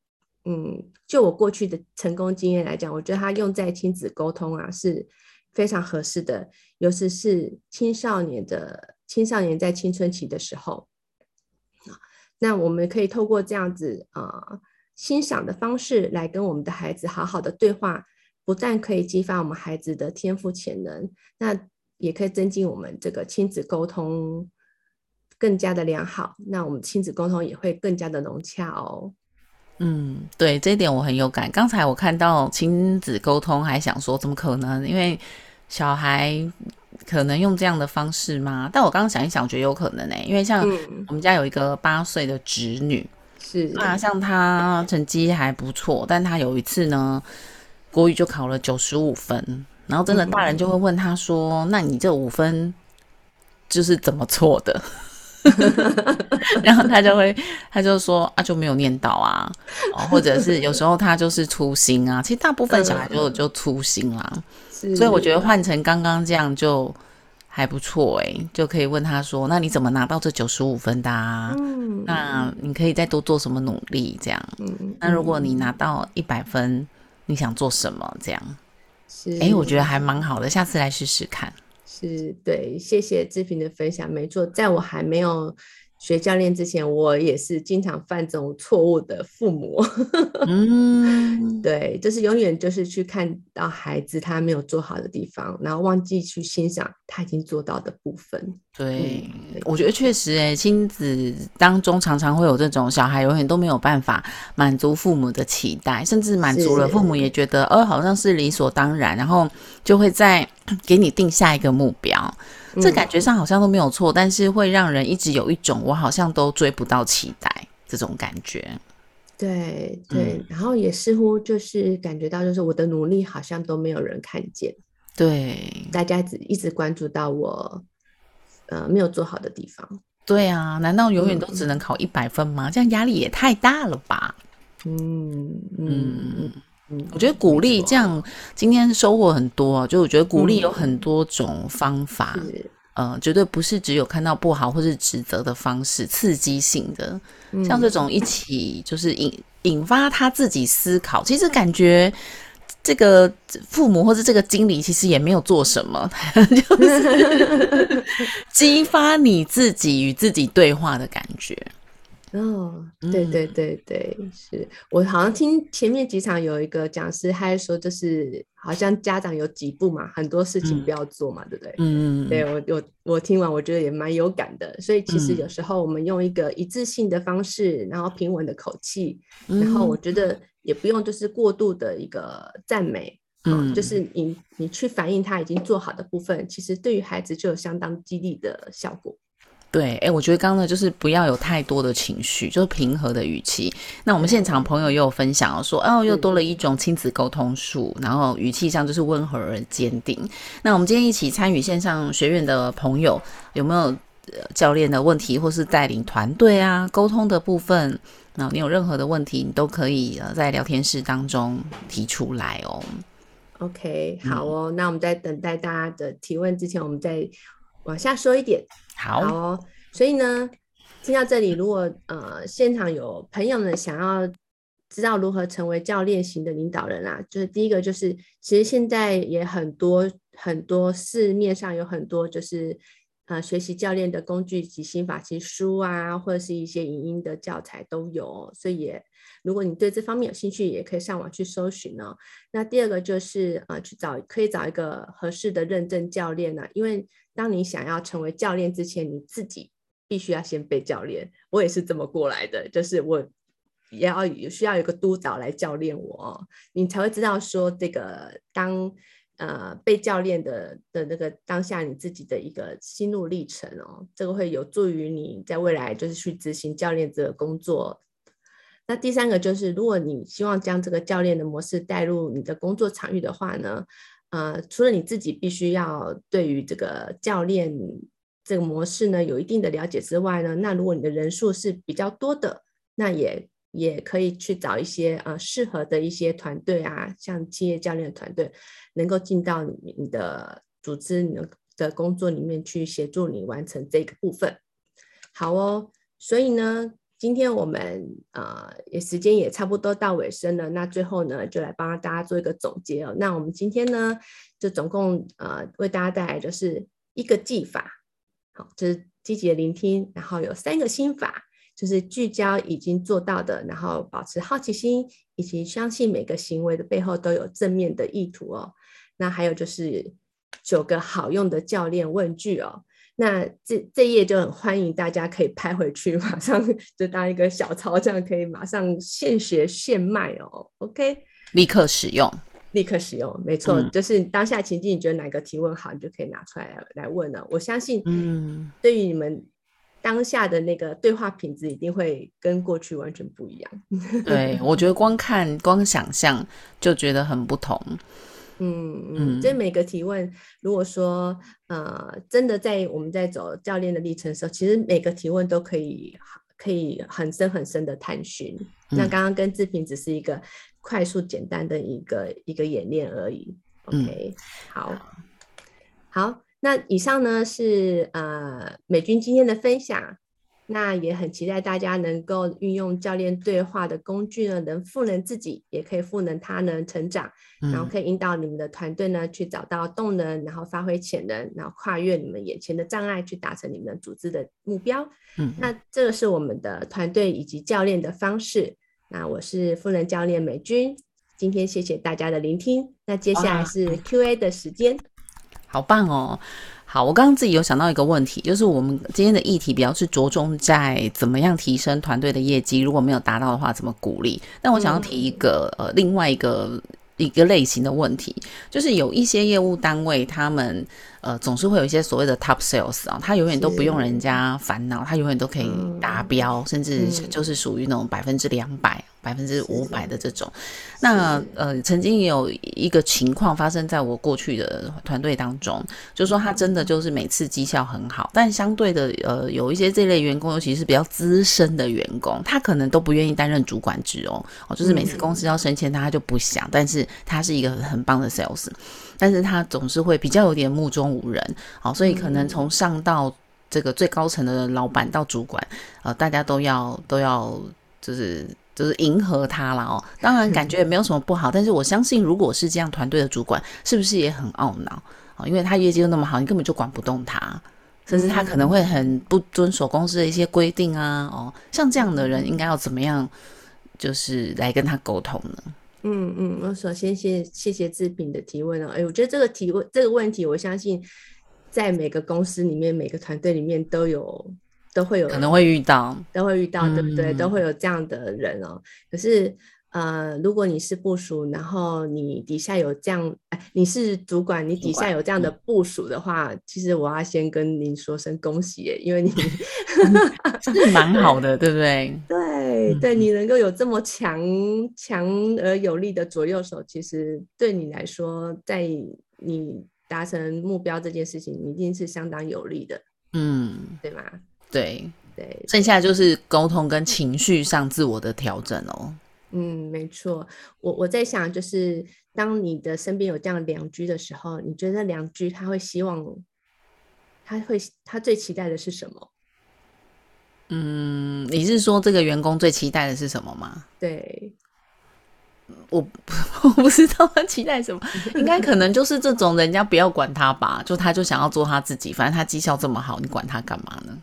嗯，就我过去的成功经验来讲，我觉得它用在亲子沟通啊是非常合适的，尤其是青少年的青少年在青春期的时候。那我们可以透过这样子啊、欣赏的方式来跟我们的孩子好好的对话，不但可以激发我们孩子的天赋潜能，那也可以增进我们这个亲子沟通更加的良好。那我们亲子沟通也会更加的融洽哦。嗯，对，这一点我很有感。刚才我看到亲子沟通，还想说怎么可能？因为小孩。可能用这样的方式吗？但我刚刚想一想，我觉得有可能呢、欸。因为像我们家有一个八岁的侄女，是、那、啊，像她成绩还不错，但她有一次呢，国语就考了九十五分，然后真的大人就会问她说：“嗯、那你这五分就是怎么错的？” [laughs] 然后他就会，他就说：“啊，就没有念到啊，哦、或者是有时候他就是粗心啊。其实大部分小孩就就粗心啦。”所以我觉得换成刚刚这样就还不错诶，就可以问他说：“那你怎么拿到这九十五分的啊？嗯，那你可以再多做什么努力？这样，嗯，那如果你拿到一百分，你想做什么？这样，是，诶，我觉得还蛮好的，下次来试试看。是，对，谢谢志平的分享，没错，在我还没有。学教练之前，我也是经常犯这种错误的父母。[laughs] 嗯，对，就是永远就是去看到孩子他没有做好的地方，然后忘记去欣赏他已经做到的部分。对，嗯、对，我觉得确实，哎，亲子当中常常会有这种小孩永远都没有办法满足父母的期待，甚至满足了父母也觉得，哦，好像是理所当然，然后就会再 [clears throat] 给你定下一个目标。这感觉上好像都没有错，但是会让人一直有一种我好像都追不到期待这种感觉。对对，然后也似乎就是感觉到，就是我的努力好像都没有人看见。对，大家只一直关注到我呃没有做好的地方。对啊，难道永远都只能考一百分吗？这样压力也太大了吧？嗯嗯嗯，我觉得鼓励这样，今天收获很多。就我觉得鼓励有很多种方法，呃，绝对不是只有看到不好或是指责的方式，刺激性的，像这种一起就是引引发他自己思考。其实感觉这个父母或者这个经理其实也没有做什么，[laughs] 就是 [laughs] 激发你自己与自己对话的感觉。哦，对对对对，嗯、是。我好像听前面几场有一个讲师，他还说就是好像家长有几步嘛，很多事情不要做嘛，嗯、对不对？嗯，对我我我听完我觉得也蛮有感的，所以其实有时候我们用一个一致性的方式，然后平稳的口气，嗯、然后我觉得也不用就是过度的一个赞美，嗯，就是你你去反映他已经做好的部分，其实对于孩子就有相当激励的效果。对，哎，我觉得刚刚呢，就是不要有太多的情绪，就是平和的语气。那我们现场朋友也有分享说，哦，又多了一种亲子沟通术，然后语气上就是温和而坚定。那我们今天一起参与线上学院的朋友，有没有教练的问题，或是带领团队啊沟通的部分？那你有任何的问题，你都可以呃在聊天室当中提出来哦。OK，好哦，嗯、那我们在等待大家的提问之前，我们再往下说一点。好，好哦，所以呢，听到这里，如果呃现场有朋友们想要知道如何成为教练型的领导人啊，就是第一个就是，其实现在也很多很多市面上有很多就是呃学习教练的工具及心法，其实书啊，或者是一些影音的教材都有，所以也如果你对这方面有兴趣，也可以上网去搜寻哦。那第二个就是呃去找可以找一个合适的认证教练呢，因为当你想要成为教练之前，你自己必须要先被教练。我也是这么过来的，就是我。也要需要有个督导来教练我哦，你才会知道说这个当呃被教练的的那个当下你自己的一个心路历程哦，这个会有助于你在未来就是去执行教练这个工作。那第三个就是，如果你希望将这个教练的模式带入你的工作场域的话呢，呃，除了你自己必须要对于这个教练这个模式呢有一定的了解之外呢，那如果你的人数是比较多的，那也也可以去找一些呃适合的一些团队啊，像企业教练团队，能够进到你你的组织、你的工作里面去协助你完成这个部分。好哦，所以呢，今天我们呃也时间也差不多到尾声了，那最后呢，就来帮大家做一个总结哦。那我们今天呢，就总共呃为大家带来就是一个技法，好，就是积极的聆听，然后有三个心法。就是聚焦已经做到的，然后保持好奇心，以及相信每个行为的背后都有正面的意图哦。那还有就是九个好用的教练问句哦。那这这页就很欢迎大家可以拍回去，[laughs] 马上就当一个小抄，这样可以马上现学现卖哦。OK，立刻使用，立刻使用，没错，嗯、就是当下情境，你觉得哪个提问好，你就可以拿出来来问了。我相信，嗯，对于你们。当下的那个对话品质一定会跟过去完全不一样。[laughs] 对，我觉得光看、光想象就觉得很不同。嗯嗯，这每个提问，如果说呃，真的在我们在走教练的历程的时候，其实每个提问都可以可以很深很深的探寻。嗯、那刚刚跟志平只是一个快速简单的一个一个演练而已。OK，、嗯、好，好。那以上呢是呃美军今天的分享，那也很期待大家能够运用教练对话的工具呢，能赋能自己，也可以赋能他人成长，然后可以引导你们的团队呢去找到动能，然后发挥潜能，然后跨越你们眼前的障碍，去达成你们的组织的目标。嗯，那这个是我们的团队以及教练的方式。那我是赋能教练美君，今天谢谢大家的聆听。那接下来是 Q&A 的时间。好棒哦！好，我刚刚自己有想到一个问题，就是我们今天的议题比较是着重在怎么样提升团队的业绩，如果没有达到的话，怎么鼓励？那我想要提一个、嗯、呃另外一个一个类型的问题，就是有一些业务单位，他们呃总是会有一些所谓的 top sales 啊，他永远都不用人家烦恼，他永远都可以达标，嗯、甚至就是属于那种百分之两百。百分之五百的这种，那呃，曾经也有一个情况发生在我过去的团队当中，就是说他真的就是每次绩效很好，但相对的呃，有一些这类员工，尤其是比较资深的员工，他可能都不愿意担任主管职哦，哦，就是每次公司要升迁他，他就不想，但是他是一个很棒的 sales，但是他总是会比较有点目中无人，好，所以可能从上到这个最高层的老板到主管，呃，大家都要都要就是。就是迎合他了哦，当然感觉也没有什么不好，但是我相信，如果是这样，团队的主管是不是也很懊恼哦？因为他业绩又那么好，你根本就管不动他，甚至他可能会很不遵守公司的一些规定啊哦，像这样的人应该要怎么样，就是来跟他沟通呢？嗯嗯，我首先谢谢谢志平的提问哦，哎，我觉得这个提问这个问题，我相信在每个公司里面，每个团队里面都有。都会有可能会遇到，都会遇到，对不对？嗯、都会有这样的人哦。可是，呃，如果你是部署，然后你底下有这样，哎，你是主管，你底下有这样的部署的话，嗯、其实我要先跟您说声恭喜耶，因为你 [laughs] 是蛮好的，对不对？[laughs] 对对，你能够有这么强强而有力的左右手，其实对你来说，在你达成目标这件事情，你一定是相当有利的，嗯，对吗？对对，剩下就是沟通跟情绪上自我的调整哦。嗯，没错。我我在想，就是当你的身边有这样良居的时候，你觉得良居他会希望，他会他最期待的是什么？嗯，你是说这个员工最期待的是什么吗？对。我 [laughs] 我不知道他期待什么，应该可能就是这种人家不要管他吧，就他就想要做他自己，反正他绩效这么好，你管他干嘛呢？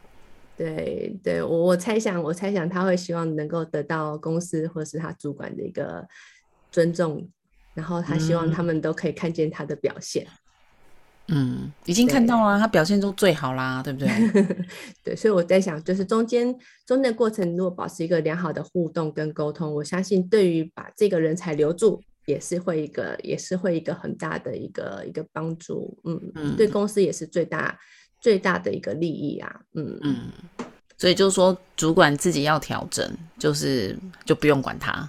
对对，我我猜想，我猜想他会希望能够得到公司或是他主管的一个尊重，然后他希望他们都可以看见他的表现。嗯，已经看到了，他表现都最好啦，对不对？[laughs] 对，所以我在想，就是中间中间的过程，如果保持一个良好的互动跟沟通，我相信对于把这个人才留住，也是会一个，也是会一个很大的一个一个帮助。嗯嗯，对公司也是最大最大的一个利益啊。嗯嗯，所以就是说，主管自己要调整，就是就不用管他。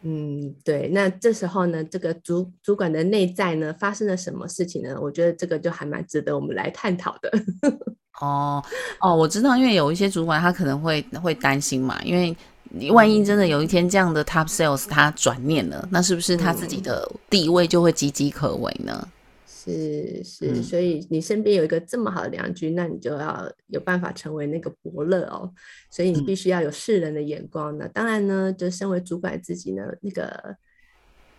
嗯，对，那这时候呢，这个主主管的内在呢，发生了什么事情呢？我觉得这个就还蛮值得我们来探讨的。[laughs] 哦哦，我知道，因为有一些主管他可能会会担心嘛，因为你万一真的有一天这样的 top sales 他转念了，那是不是他自己的地位就会岌岌可危呢？是是，所以你身边有一个这么好的良驹，那你就要有办法成为那个伯乐哦。所以你必须要有世人的眼光。那当然呢，就身为主管自己呢，那个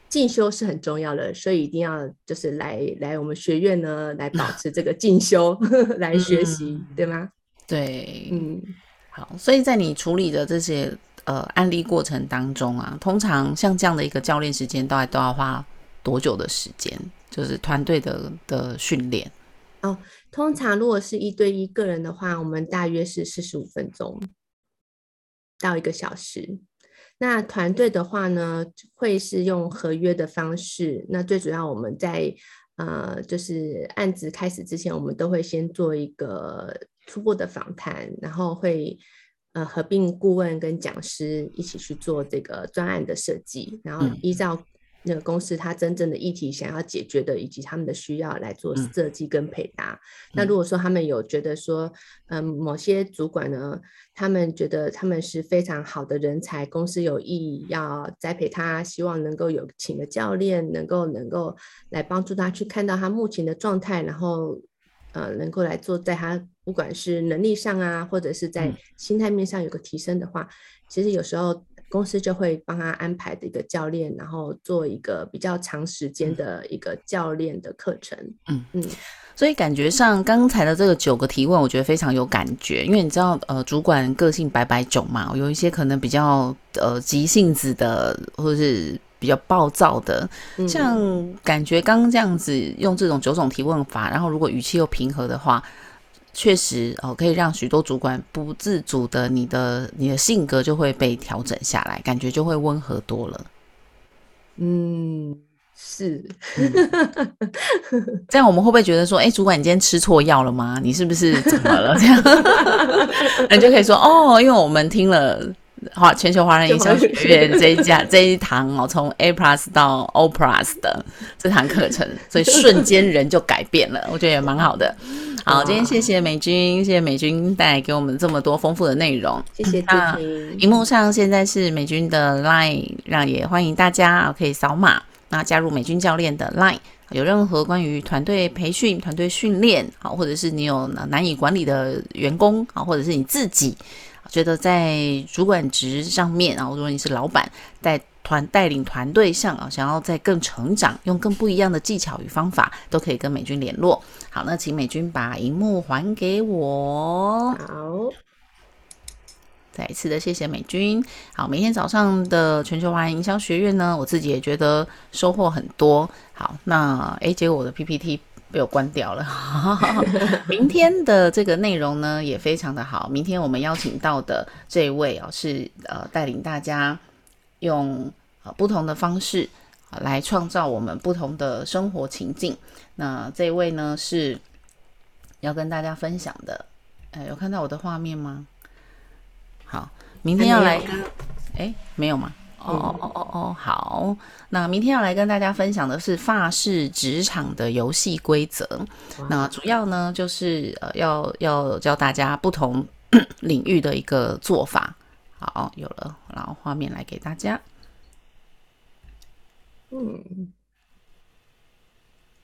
进修是很重要的，所以一定要就是来来我们学院呢，来保持这个进修 [laughs] 来学习，嗯、对吗？对，嗯，好。所以在你处理的这些呃案例过程当中啊，通常像这样的一个教练时间，大概都要花多久的时间？就是团队的的训练哦。通常如果是一对一个人的话，我们大约是四十五分钟到一个小时。那团队的话呢，会是用合约的方式。那最主要我们在呃，就是案子开始之前，我们都会先做一个初步的访谈，然后会呃合并顾问跟讲师一起去做这个专案的设计，然后依照、嗯。那个公司他真正的议题想要解决的，以及他们的需要来做设计跟配搭。嗯、那如果说他们有觉得说，嗯，某些主管呢，他们觉得他们是非常好的人才，公司有意要栽培他，希望能够有请个教练，能够能够来帮助他去看到他目前的状态，然后呃，能够来做在他不管是能力上啊，或者是在心态面上有个提升的话，嗯、其实有时候。公司就会帮他安排的一个教练，然后做一个比较长时间的一个教练的课程。嗯嗯，所以感觉上刚才的这个九个提问，我觉得非常有感觉，因为你知道，呃，主管个性百百种嘛，有一些可能比较呃急性子的，或者是比较暴躁的，像感觉刚刚这样子用这种九种提问法，然后如果语气又平和的话。确实哦，可以让许多主管不自主的，你的你的性格就会被调整下来，感觉就会温和多了。嗯，是。嗯、[laughs] 这样我们会不会觉得说，哎，主管你今天吃错药了吗？你是不是怎么了？这样，[laughs] 你就可以说，哦，因为我们听了华全球华人营销学院这一家这一堂哦，从 A Plus 到 O Plus 的这堂课程，所以瞬间人就改变了，我觉得也蛮好的。好，今天谢谢美君，谢谢美君带来给我们这么多丰富的内容。谢谢志婷。荧幕上现在是美君的 Line，让也欢迎大家可以扫码，那加入美君教练的 Line。有任何关于团队培训、团队训练，好，或者是你有难以管理的员工，啊，或者是你自己觉得在主管职上面，然后如果你是老板，在团带领团队上啊，想要再更成长，用更不一样的技巧与方法，都可以跟美军联络。好，那请美军把荧幕还给我。好，再一次的谢谢美军。好，每天早上的全球华人营销学院呢，我自己也觉得收获很多。好，那诶，结果我的 PPT 被我关掉了。[laughs] 明天的这个内容呢，也非常的好。明天我们邀请到的这一位啊，是呃带领大家。用啊不同的方式啊来创造我们不同的生活情境。那这一位呢是要跟大家分享的。呃，有看到我的画面吗？好，明天要来跟哎没有吗？哦哦哦哦哦，好。那明天要来跟大家分享的是法式职场的游戏规则。那主要呢就是呃要要教大家不同领域的一个做法。好，有了，然后画面来给大家。嗯，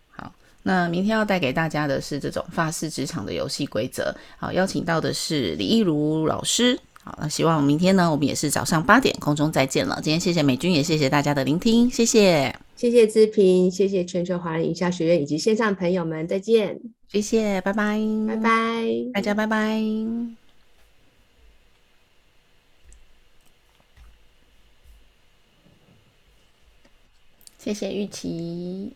好，那明天要带给大家的是这种法式职场的游戏规则。好，邀请到的是李一如老师。好，那希望明天呢，我们也是早上八点空中再见了。今天谢谢美君，也谢谢大家的聆听，谢谢，谢谢志平，谢谢全球华人营销学院以及线上朋友们，再见，谢谢，拜拜，拜拜，大家拜拜，谢谢玉琪。